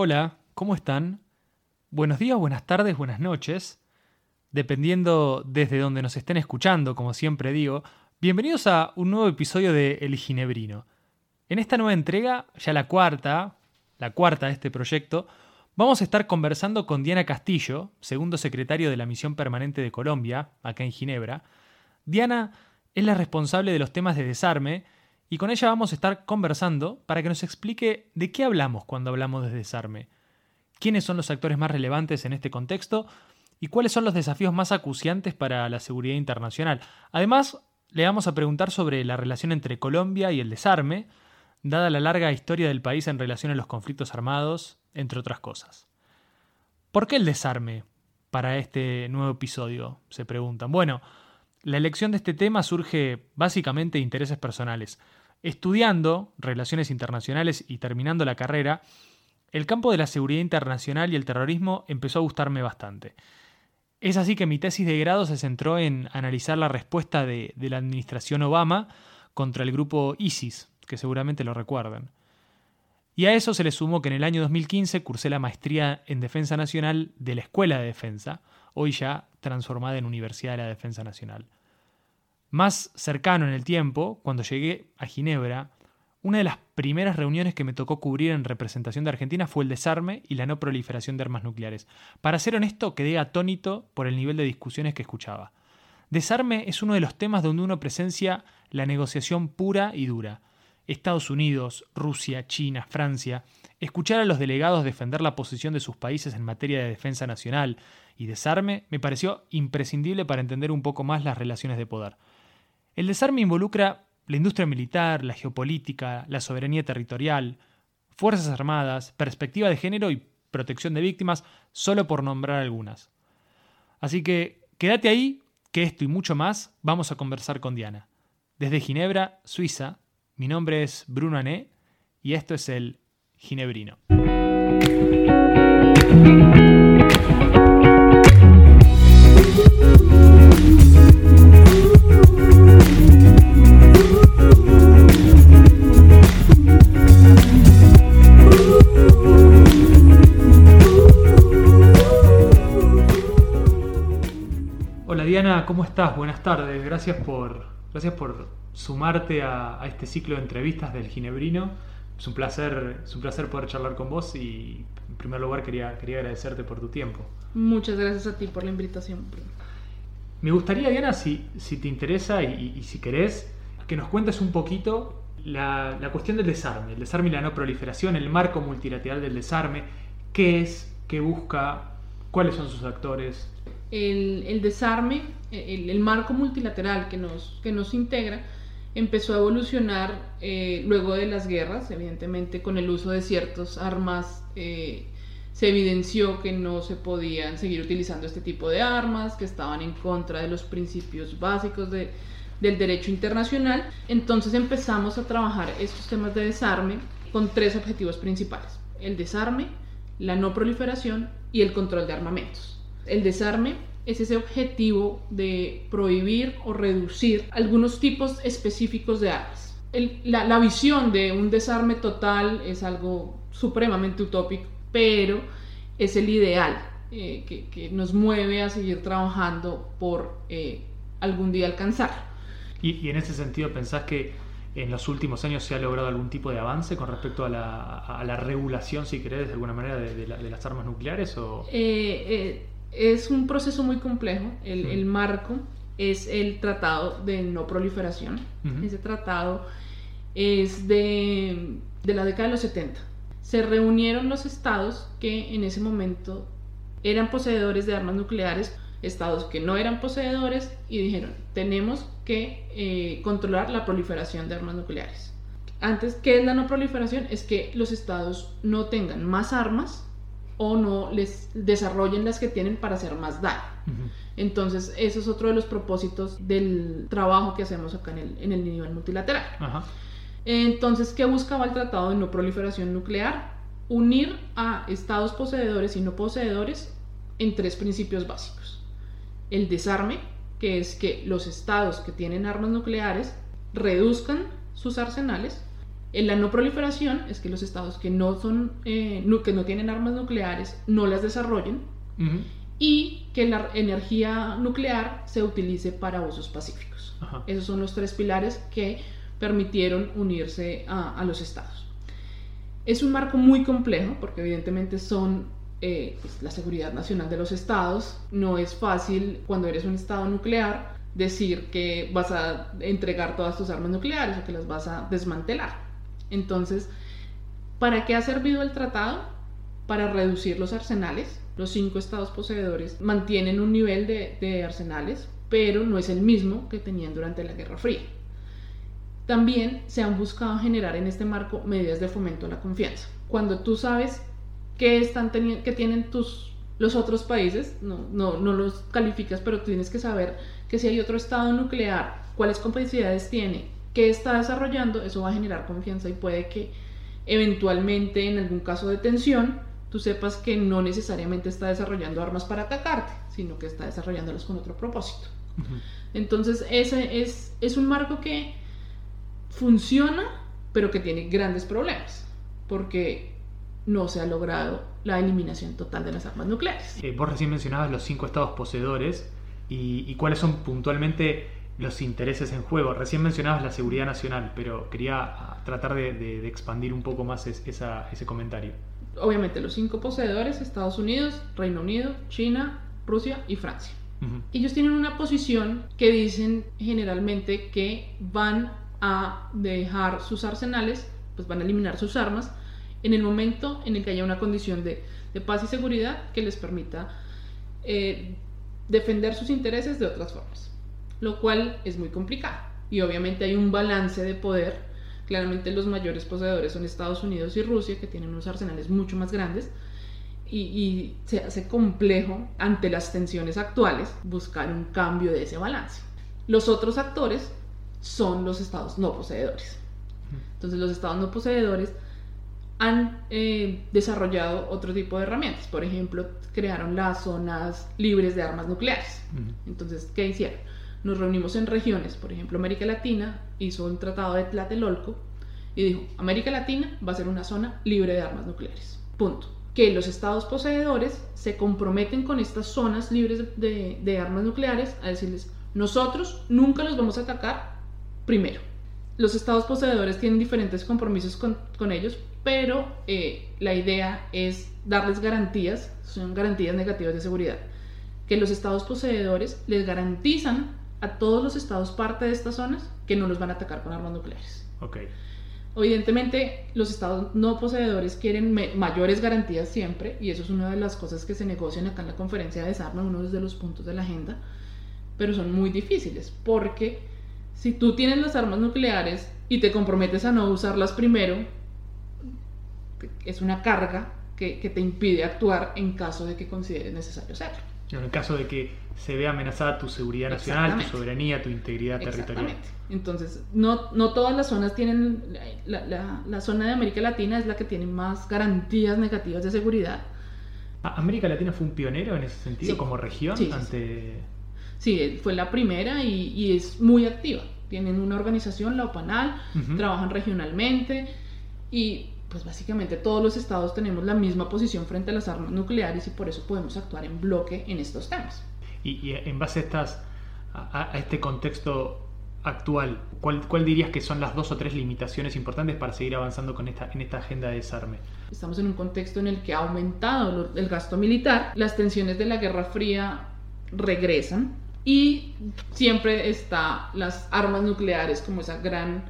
Hola, ¿cómo están? Buenos días, buenas tardes, buenas noches. Dependiendo desde donde nos estén escuchando, como siempre digo, bienvenidos a un nuevo episodio de El Ginebrino. En esta nueva entrega, ya la cuarta, la cuarta de este proyecto, vamos a estar conversando con Diana Castillo, segundo secretario de la Misión Permanente de Colombia, acá en Ginebra. Diana es la responsable de los temas de desarme y con ella vamos a estar conversando para que nos explique de qué hablamos cuando hablamos de desarme, quiénes son los actores más relevantes en este contexto y cuáles son los desafíos más acuciantes para la seguridad internacional. Además, le vamos a preguntar sobre la relación entre Colombia y el desarme, dada la larga historia del país en relación a los conflictos armados, entre otras cosas. ¿Por qué el desarme para este nuevo episodio? Se preguntan. Bueno, la elección de este tema surge básicamente de intereses personales. Estudiando relaciones internacionales y terminando la carrera, el campo de la seguridad internacional y el terrorismo empezó a gustarme bastante. Es así que mi tesis de grado se centró en analizar la respuesta de, la administración Obama contra el grupo ISIS, que seguramente lo recuerdan. Y a eso se le sumó que en el año 2015 cursé la maestría en Defensa Nacional de la Escuela de Defensa, hoy ya transformada en Universidad de la Defensa Nacional. Más cercano en el tiempo, cuando llegué a Ginebra, una de las primeras reuniones que me tocó cubrir en representación de Argentina fue el desarme y la no proliferación de armas nucleares. Para ser honesto, quedé atónito por el nivel de discusiones que escuchaba. Desarme es uno de los temas donde uno presencia la negociación pura y dura. Estados Unidos, Rusia, China, Francia, escuchar a los delegados defender la posición de sus países en materia de defensa nacional y desarme me pareció imprescindible para entender un poco más las relaciones de poder. El desarme involucra la industria militar, la geopolítica, la soberanía territorial, Fuerzas Armadas, perspectiva de género y protección de víctimas, solo por nombrar algunas. Así que quédate ahí, que esto y mucho más vamos a conversar con Diana. Desde Ginebra, Suiza, mi nombre es Bruno Ané y esto es el Ginebrino. ¿Cómo estás? Buenas tardes. Gracias por, gracias por sumarte a, este ciclo de entrevistas del Ginebrino. Es un placer, es un placer poder charlar con vos y en primer lugar quería, quería agradecerte por tu tiempo. Muchas gracias a ti por la invitación. Me gustaría, Diana, si, si te interesa y, si querés, que nos cuentes un poquito la, la, cuestión del desarme, el desarme y la no proliferación, el marco multilateral del desarme, qué es, qué busca, cuáles son sus actores, el, desarme, el, marco multilateral que nos, que nos integra, empezó a evolucionar eh, luego de las guerras, evidentemente con el uso de ciertas armas. Eh, se evidenció que no se podían seguir utilizando este tipo de armas, que estaban en contra de los principios básicos del derecho internacional. Entonces empezamos a trabajar estos temas de desarme con tres objetivos principales. El desarme, la no proliferación y el control de armamentos. El desarme es ese objetivo de prohibir o reducir algunos tipos específicos de armas. la, visión de un desarme total es algo supremamente utópico, pero es el ideal eh, que, nos mueve a seguir trabajando por eh, algún día alcanzar. Y, en ese sentido, ¿pensás que en los últimos años se ha logrado algún tipo de avance con respecto a la, regulación, si querés, de alguna manera, de, las armas nucleares? O... Eh, es un proceso muy complejo. El, marco es el Tratado de No Proliferación. Ese tratado es de, la década de los 70. Se reunieron los estados que en ese momento eran poseedores de armas nucleares, estados que no eran poseedores, y dijeron, tenemos que eh, controlar la proliferación de armas nucleares. Antes, ¿qué es la no proliferación? Es que los estados no tengan más armas o no les desarrollen las que tienen para hacer más daño. Entonces, eso es otro de los propósitos del trabajo que hacemos acá en el, en el nivel multilateral. Entonces, ¿qué buscaba el Tratado de No Proliferación Nuclear? Unir a estados poseedores y no poseedores en tres principios básicos. El desarme, que es que los estados que tienen armas nucleares reduzcan sus arsenales. En la no proliferación es que los estados que no, son, eh, que no tienen armas nucleares no las desarrollen y que la energía nuclear se utilice para usos pacíficos. Esos son los tres pilares que permitieron unirse a, los estados. Es un marco muy complejo porque evidentemente son eh, pues, la seguridad nacional de los estados. No es fácil cuando eres un estado nuclear decir que vas a entregar todas tus armas nucleares o que las vas a desmantelar. Entonces, ¿para qué ha servido el tratado? Para reducir los arsenales. Los cinco estados poseedores mantienen un nivel de, arsenales, pero no es el mismo que tenían durante la Guerra Fría. También se han buscado generar en este marco medidas de fomento a la confianza. Cuando tú sabes qué, están qué tienen tus, los otros países, no, no, los calificas, pero tienes que saber que si hay otro estado nuclear, cuáles capacidades tiene, qué está desarrollando, eso va a generar confianza y puede que eventualmente en algún caso de tensión tú sepas que no necesariamente está desarrollando armas para atacarte, sino que está desarrollándolas con otro propósito. Entonces, ese es, es un marco que funciona, pero que tiene grandes problemas, porque no se ha logrado la eliminación total de las armas nucleares. Eh, vos recién mencionabas los cinco estados poseedores y, cuáles son puntualmente los intereses en juego. Recién mencionabas la seguridad nacional, pero quería ah, tratar de, expandir un poco más ese comentario. Obviamente los cinco poseedores, Estados Unidos, Reino Unido, China, Rusia y Francia. Ellos tienen una posición que dicen generalmente que van a dejar sus arsenales, pues van a eliminar sus armas en el momento en el que haya una condición de, paz y seguridad que les permita eh, defender sus intereses de otras formas, lo cual es muy complicado. Y obviamente hay un balance de poder. Claramente los mayores poseedores son Estados Unidos y Rusia, que tienen unos arsenales mucho más grandes. Y, y se hace complejo ante las tensiones actuales buscar un cambio de ese balance. Los otros actores son los estados no poseedores. Entonces los estados no poseedores han eh, desarrollado otro tipo de herramientas. Por ejemplo, crearon las zonas libres de armas nucleares. Entonces, ¿qué hicieron? Nos reunimos en regiones, por ejemplo, América Latina hizo un tratado de Tlatelolco y dijo, América Latina va a ser una zona libre de armas nucleares. Punto. Que los estados poseedores se comprometen con estas zonas libres de, armas nucleares a decirles, nosotros nunca los vamos a atacar primero. Los estados poseedores tienen diferentes compromisos con, ellos, pero eh, la idea es darles garantías, son garantías negativas de seguridad, que los estados poseedores les garantizan a todos los estados parte de estas zonas que no los van a atacar con armas nucleares. Okay. Evidentemente, los estados no poseedores quieren mayores garantías siempre, y eso es una de las cosas que se negocian acá en la conferencia de desarme, uno de los puntos de la agenda, pero son muy difíciles porque si tú tienes las armas nucleares y te comprometes a no usarlas primero, es una carga que, te impide actuar en caso de que consideres necesario hacerlo. En el caso de que se vea amenazada tu seguridad nacional, tu soberanía, tu integridad territorial. Entonces, no, no todas las zonas tienen, la, zona de América Latina es la que tiene más garantías negativas de seguridad. Ah, ¿América Latina fue un pionero en ese sentido como región ante... Sí, fue la primera y, es muy activa. Tienen una organización, la OPANAL, trabajan regionalmente y pues básicamente todos los estados tenemos la misma posición frente a las armas nucleares y por eso podemos actuar en bloque en estos temas. Y, en base a, estas, a, este contexto actual, ¿cuál, ¿cuál, dirías que son las dos o tres limitaciones importantes para seguir avanzando con esta, en esta agenda de desarme? Estamos en un contexto en el que ha aumentado el gasto militar, las tensiones de la Guerra Fría regresan, y siempre está las armas nucleares como esa gran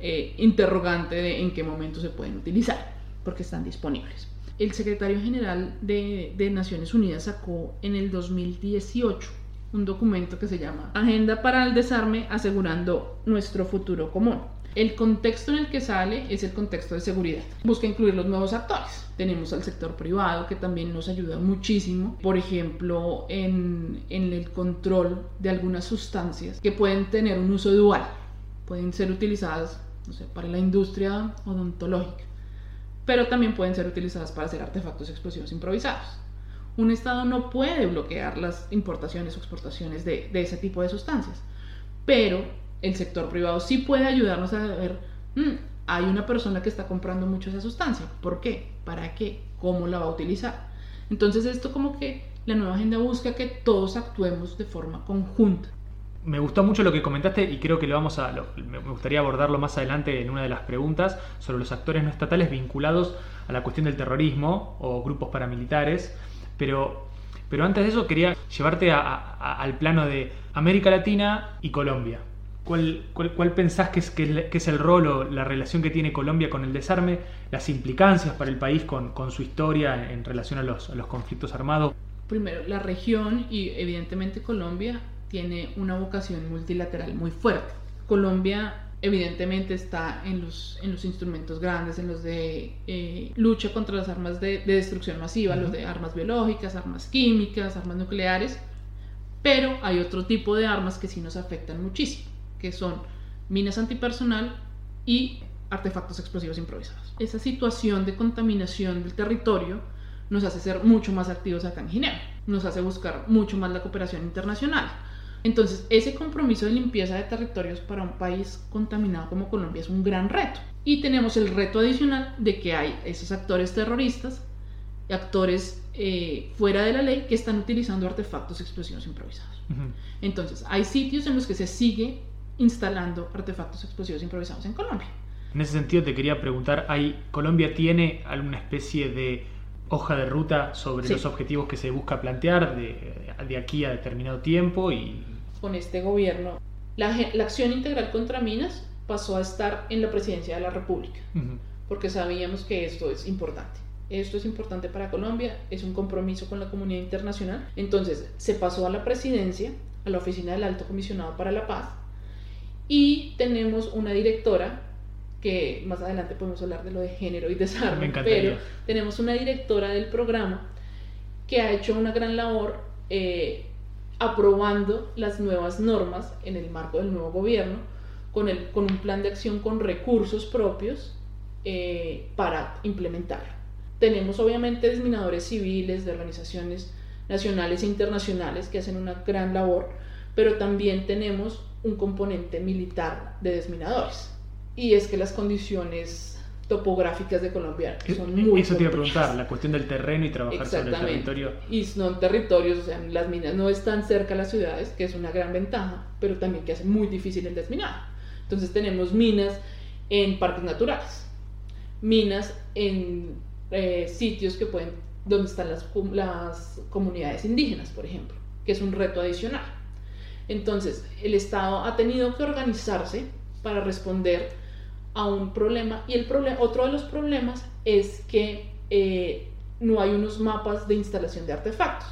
eh, interrogante de en qué momento se pueden utilizar, porque están disponibles. El secretario general de, de Naciones Unidas sacó en el 2018 un documento que se llama Agenda para el Desarme asegurando nuestro futuro común. El contexto en el que sale es el contexto de seguridad. Busca incluir los nuevos actores. Tenemos al sector privado que también nos ayuda muchísimo, por ejemplo, en, el control de algunas sustancias que pueden tener un uso dual. Pueden ser utilizadas no sé, para la industria odontológica, pero también pueden ser utilizadas para hacer artefactos explosivos improvisados. Un Estado no puede bloquear las importaciones o exportaciones de, ese tipo de sustancias, pero el sector privado sí puede ayudarnos a ver, mm, hay una persona que está comprando mucho esa sustancia. ¿Por qué? ¿Para qué? ¿Cómo la va a utilizar? Entonces esto como que la nueva agenda busca que todos actuemos de forma conjunta. Me gustó mucho lo que comentaste y creo que lo vamos a me gustaría abordarlo más adelante en una de las preguntas sobre los actores no estatales vinculados a la cuestión del terrorismo o grupos paramilitares, pero pero antes de eso quería llevarte al plano de América Latina y Colombia. ¿Cuál, cuál, pensás que es, que, es, el rol o la relación que tiene Colombia con el desarme, las implicancias para el país con, con su historia en relación a los, a los conflictos armados? Primero, la región y evidentemente Colombia tiene una vocación multilateral muy fuerte. Colombia evidentemente está en los, en los instrumentos grandes, en los de eh, lucha contra las armas de, destrucción masiva, los de armas biológicas, armas químicas, armas nucleares, pero hay otro tipo de armas que sí nos afectan muchísimo, que son minas antipersonal y artefactos explosivos improvisados. Esa situación de contaminación del territorio nos hace ser mucho más activos acá en Ginebra, nos hace buscar mucho más la cooperación internacional entonces, ese compromiso de limpieza de territorios para un país contaminado como Colombia es un gran reto. Y tenemos el reto adicional de que hay esos actores terroristas, actores eh, fuera de la ley que están utilizando artefactos explosivos improvisados. Entonces, hay sitios en los que se sigue instalando artefactos explosivos improvisados en Colombia. En ese sentido te quería preguntar, ¿hay, ¿Colombia tiene alguna especie de hoja de ruta sobre los objetivos que se busca plantear de, de, aquí a determinado tiempo y con este gobierno, la, acción integral contra minas pasó a estar en la presidencia de la República, porque sabíamos que esto es importante. Esto es importante para Colombia, es un compromiso con la comunidad internacional. Entonces se pasó a la presidencia, a la oficina del Alto Comisionado para la Paz, y tenemos una directora que más adelante podemos hablar de lo de género y desarme, pero tenemos una directora del programa que ha hecho una gran labor eh, aprobando las nuevas normas en el marco del nuevo gobierno, con, el, con un plan de acción con recursos propios eh, para implementar. Tenemos obviamente desminadores civiles de organizaciones nacionales e internacionales que hacen una gran labor, pero también tenemos un componente militar de desminadores. Y es que las condiciones topográficas de Colombia son muy Eso te iba a preguntar, la cuestión del terreno y trabajar sobre el territorio. Y son territorios, o sea, las minas no están cerca de las ciudades, que es una gran ventaja, pero también que hace muy difícil el desminar. Entonces tenemos minas en parques naturales, minas en eh, sitios que pueden, donde están las, las comunidades indígenas, por ejemplo, que es un reto adicional. Entonces, el Estado ha tenido que organizarse para responder a un problema. Y el problema, otro de los problemas es que eh, no hay unos mapas de instalación de artefactos.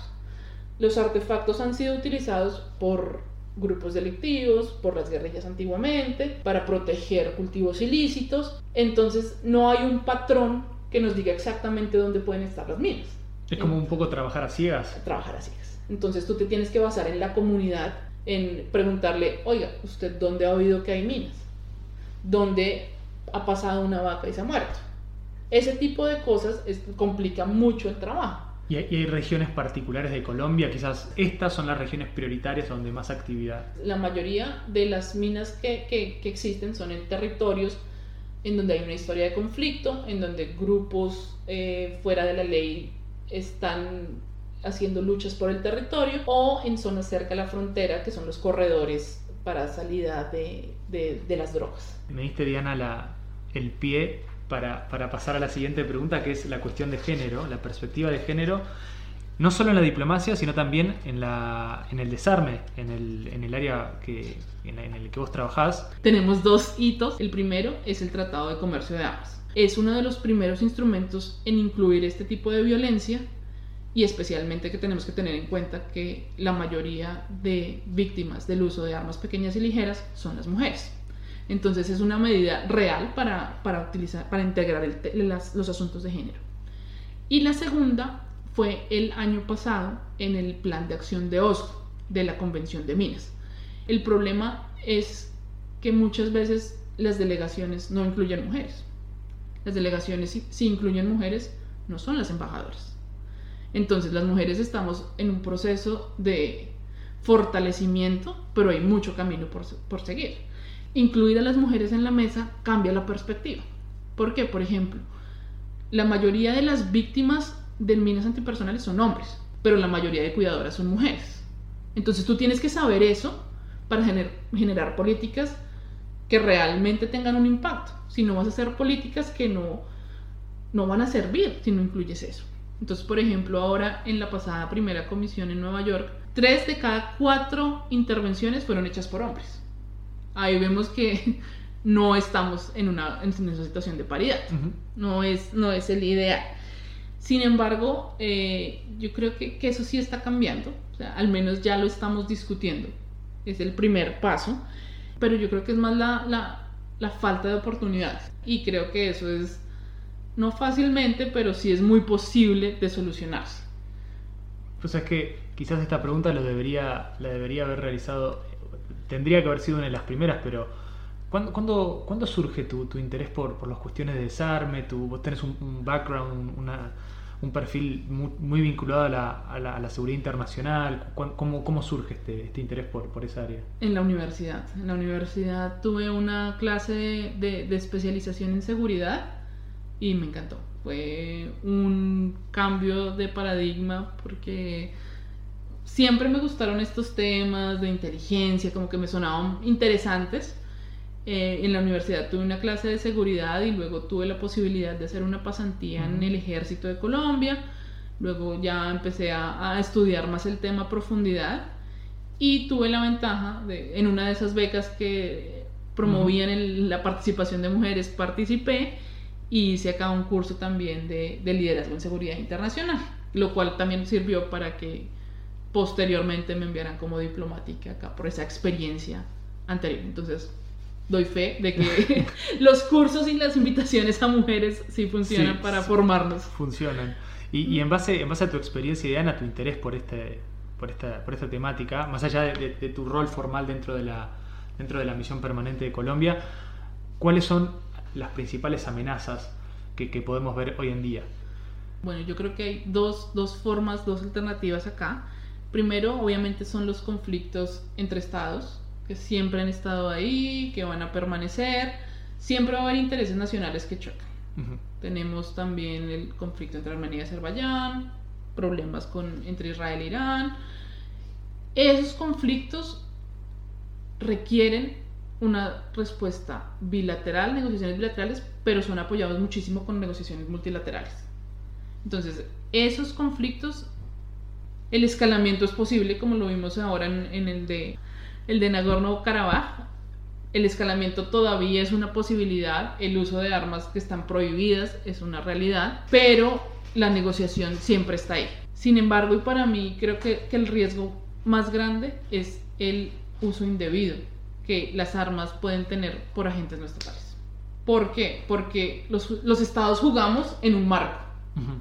Los artefactos han sido utilizados por grupos delictivos, por las guerrillas antiguamente, para proteger cultivos ilícitos. Entonces no hay un patrón que nos diga exactamente dónde pueden estar las minas. Es como un poco trabajar a ciegas. Trabajar a ciegas. Entonces tú te tienes que basar en la comunidad, en preguntarle, oiga, ¿usted dónde ha oído que hay minas? ¿Dónde ha pasado una vaca y se ha muerto. Ese tipo de cosas complica mucho el trabajo. ¿Y hay, regiones particulares de Colombia? Quizás estas son las regiones prioritarias donde más actividad. La mayoría de las minas que, que, existen son en territorios en donde hay una historia de conflicto, en donde grupos eh, fuera de la ley están haciendo luchas por el territorio o en zonas cerca de la frontera, que son los corredores para salida de, de, de las drogas. Me diste, Diana, la, el pie para, pasar a la siguiente pregunta, que es la cuestión de género, la perspectiva de género, no solo en la diplomacia, sino también en, la, en el desarme, en el, en el área que, en, el que vos trabajás. Tenemos dos hitos. El primero es el Tratado de Comercio de Armas. Es uno de los primeros instrumentos en incluir este tipo de violencia y especialmente que tenemos que tener en cuenta que la mayoría de víctimas del uso de armas pequeñas y ligeras son las mujeres. Entonces es una medida real para, utilizar, para integrar los asuntos de género. Y la segunda fue el año pasado en el plan de acción de Oslo, de la Convención de Minas. El problema es que muchas veces las delegaciones no incluyen mujeres. Las delegaciones, si incluyen mujeres, no son las embajadoras. Entonces las mujeres estamos en un proceso de fortalecimiento, pero hay mucho camino por, por seguir. incluir a las mujeres en la mesa cambia la perspectiva. ¿Por qué? Por ejemplo, la mayoría de las víctimas de minas antipersonales son hombres, pero la mayoría de cuidadoras son mujeres. Entonces tú tienes que saber eso para generar políticas que realmente tengan un impacto. Si no vas a hacer políticas que no, no van a servir si no incluyes eso. Entonces, por ejemplo, ahora en la pasada primera comisión en Nueva York, tres de cada cuatro intervenciones fueron hechas por hombres. Ahí vemos que no estamos en una, en una situación de paridad. no, es, no es el ideal. Sin embargo, eh, yo creo que, que, eso sí está cambiando. O sea, al menos ya lo estamos discutiendo. Es el primer paso. Pero yo creo que es más la, la, la falta de oportunidades. Y creo que eso es, no fácilmente, pero sí es muy posible de solucionarse. Pues es que quizás esta pregunta lo debería, la debería haber realizado, tendría que haber sido una de las primeras, pero ¿cuándo, cuándo, surge tu, tu interés por, por, las cuestiones de desarme? Tu, vos tenés un, background, una, un perfil muy, vinculado a la, a, la, a la, seguridad internacional. ¿Cómo, cómo surge este, este, interés por, por esa área? En la universidad. En la universidad tuve una clase de, de especialización en seguridad y me encantó. Fue un cambio de paradigma porque siempre me gustaron estos temas de inteligencia, como que me sonaban interesantes. Eh, en la universidad tuve una clase de seguridad y luego tuve la posibilidad de hacer una pasantía en el ejército de Colombia. Luego ya empecé a, estudiar más el tema a profundidad y tuve la ventaja de, en una de esas becas que promovían la participación de mujeres, participé y hice acá un curso también de, de liderazgo en seguridad internacional, lo cual también sirvió para que posteriormente me enviaran como diplomática acá por esa experiencia anterior. Entonces, doy fe de que los cursos y las invitaciones a mujeres sí funcionan para formarnos. Funcionan. Y, en, base, en base a tu experiencia, Diana, tu interés por, este, por, esta, por esta temática, más allá de, tu rol formal dentro de, la, dentro de la misión permanente de Colombia, ¿cuáles son las principales amenazas que, podemos ver hoy en día? Bueno, yo creo que hay dos, dos formas, dos alternativas acá. Primero, obviamente, son los conflictos entre estados, que siempre han estado ahí, que van a permanecer. Siempre va a haber intereses nacionales que chocan. Tenemos también el conflicto entre Armenia y Azerbaiyán, problemas con, entre Israel e Irán. Esos conflictos requieren una respuesta bilateral, negociaciones bilaterales, pero son apoyados muchísimo con negociaciones multilaterales. Entonces, esos conflictos, el escalamiento es posible, como lo vimos ahora en, el de el de Nagorno-Karabaj. El escalamiento todavía es una posibilidad, el uso de armas que están prohibidas es una realidad, pero la negociación siempre está ahí. Sin embargo, y para mí creo que, que el riesgo más grande es el uso indebido que las armas pueden tener por agentes no estatales. ¿Por qué? Porque los, los estados jugamos en un marco,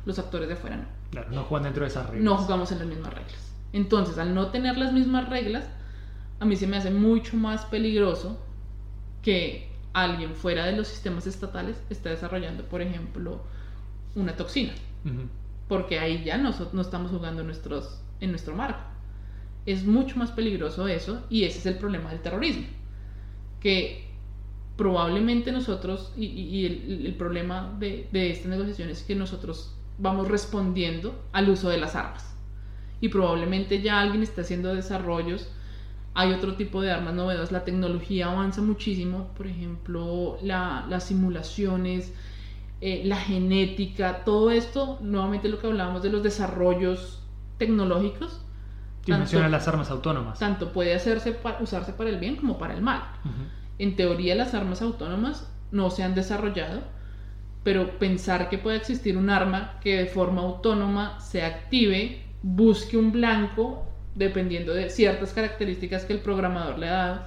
los actores de afuera no. Claro, no juegan dentro de esas reglas. No jugamos en las mismas reglas. Entonces, al no tener las mismas reglas, a mí se me hace mucho más peligroso que alguien fuera de los sistemas estatales esté desarrollando, por ejemplo, una toxina. Porque ahí ya no, no estamos jugando nuestros, en nuestro marco es mucho más peligroso eso y ese es el problema del terrorismo. Que probablemente nosotros, y, el, problema de, de esta negociación es que nosotros vamos respondiendo al uso de las armas. Y probablemente ya alguien está haciendo desarrollos, hay otro tipo de armas novedosas, la tecnología avanza muchísimo, por ejemplo, las simulaciones, eh, la genética, todo esto, nuevamente lo que hablábamos de los desarrollos tecnológicos, y menciona las armas autónomas. Tanto puede hacerse usarse para el bien como para el mal. En teoría las armas autónomas no se han desarrollado, pero pensar que puede existir un arma que de forma autónoma se active, busque un blanco, dependiendo de ciertas características que el programador le ha dado,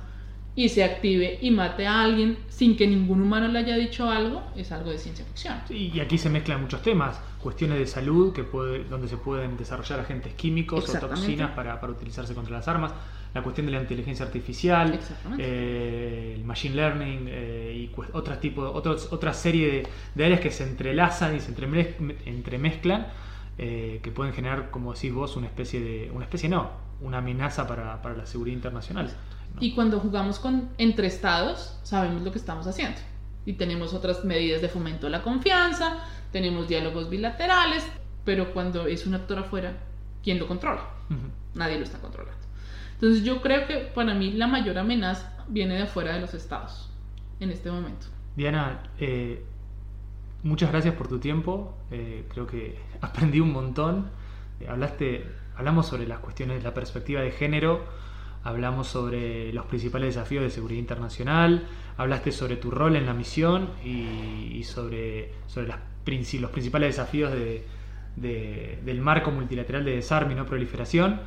y se active y mate a alguien sin que ningún humano le haya dicho algo, es algo de ciencia ficción. y aquí se mezclan muchos temas, cuestiones de salud, que puede, donde se pueden desarrollar agentes químicos o toxinas para, para, utilizarse contra las armas, la cuestión de la inteligencia artificial, eh, el machine learning eh, y otras tipo, otros, otra serie de, áreas que se entrelazan y se entremezclan, eh, que pueden generar, como decís vos, una especie de, una especie no, una amenaza para, para la seguridad internacional. Y cuando jugamos con, entre estados, sabemos lo que estamos haciendo. Y tenemos otras medidas de fomento de la confianza, tenemos diálogos bilaterales, pero cuando es un actor afuera, ¿quién lo controla? Nadie lo está controlando. Entonces yo creo que para mí la mayor amenaza viene de afuera de los estados en este momento. Diana, eh, muchas gracias por tu tiempo. Eh, creo que aprendí un montón. Eh, hablaste, hablamos sobre las cuestiones de la perspectiva de género, hablamos sobre los principales desafíos de seguridad internacional, hablaste sobre tu rol en la misión y, sobre, sobre los principales desafíos del marco multilateral de desarme y no proliferación.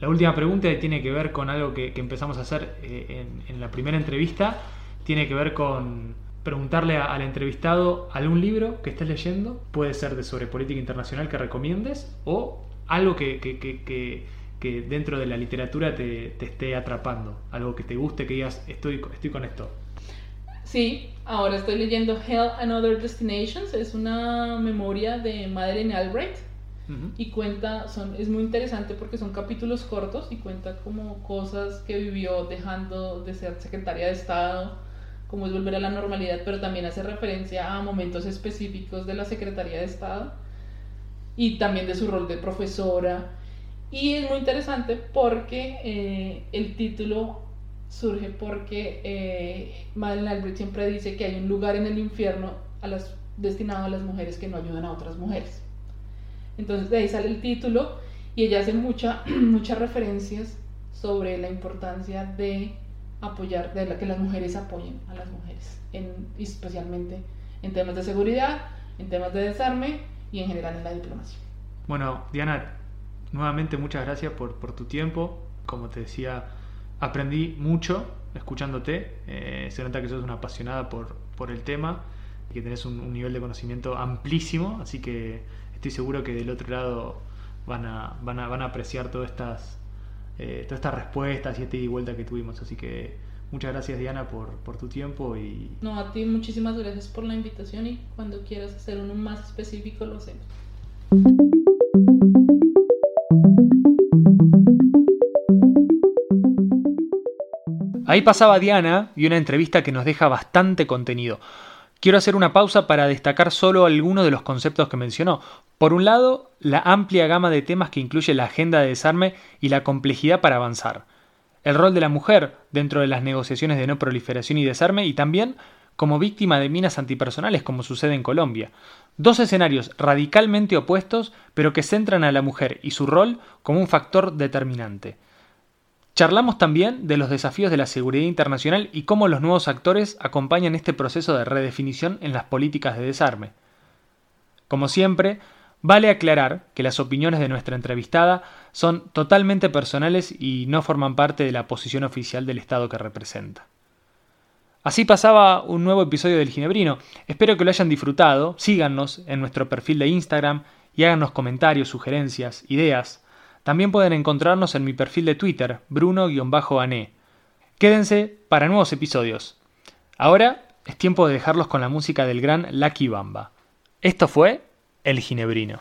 La última pregunta tiene que ver con algo que, empezamos a hacer eh, en, la primera entrevista, tiene que ver con preguntarle al entrevistado algún libro que estés leyendo, puede ser de sobre política internacional que recomiendes o algo que, dentro de la literatura te, esté atrapando, algo que te guste, que digas, estoy, estoy con esto. Sí, ahora estoy leyendo Hell and Other Destinations, es una memoria de Madeleine Albright y cuenta, son, es muy interesante porque son capítulos cortos y cuenta como cosas que vivió dejando de ser secretaria de Estado, como es volver a la normalidad, pero también hace referencia a momentos específicos de la Secretaría de Estado y también de su rol de profesora. Y es muy interesante porque eh, el título surge porque eh, Madeleine siempre dice que hay un lugar en el infierno a las, destinado a las mujeres que no ayudan a otras mujeres. Entonces de ahí sale el título y ella hace mucha, muchas referencias sobre la importancia de apoyar, de que las mujeres apoyen a las mujeres, en, especialmente en temas de seguridad, en temas de desarme y en general en la diplomacia. Bueno, Diana, nuevamente muchas gracias por, por tu tiempo. Como te decía, aprendí mucho escuchándote. Eh, se nota que sos una apasionada por, por el tema y que tenés un nivel de conocimiento amplísimo, así que estoy seguro que del otro lado van a, van a, van a apreciar todas estas, eh, todas estas respuestas y este ida y vuelta que tuvimos. Así que muchas gracias Diana por, por, tu tiempo y... No, a ti muchísimas gracias por la invitación y cuando quieras hacer uno más específico lo hacemos. Ahí pasaba Diana y una entrevista que nos deja bastante contenido. Quiero hacer una pausa para destacar solo algunos de los conceptos que mencionó. Por un lado, la amplia gama de temas que incluye la agenda de desarme y la complejidad para avanzar. El rol de la mujer dentro de las negociaciones de no proliferación y desarme y también como víctima de minas antipersonales como sucede en Colombia. Dos escenarios radicalmente opuestos pero que centran a la mujer y su rol como un factor determinante. Charlamos también de los desafíos de la seguridad internacional y cómo los nuevos actores acompañan este proceso de redefinición en las políticas de desarme. Como siempre, vale aclarar que las opiniones de nuestra entrevistada son totalmente personales y no forman parte de la posición oficial del Estado que representa. Así pasaba un nuevo episodio del Ginebrino. Espero que lo hayan disfrutado. Síganos en nuestro perfil de Instagram y háganos comentarios, sugerencias, ideas. También pueden encontrarnos en mi perfil de Twitter, Bruno-Ané. Quédense para nuevos episodios. Ahora es tiempo de dejarlos con la música del gran Lucky Bamba. Esto fue El Ginebrino.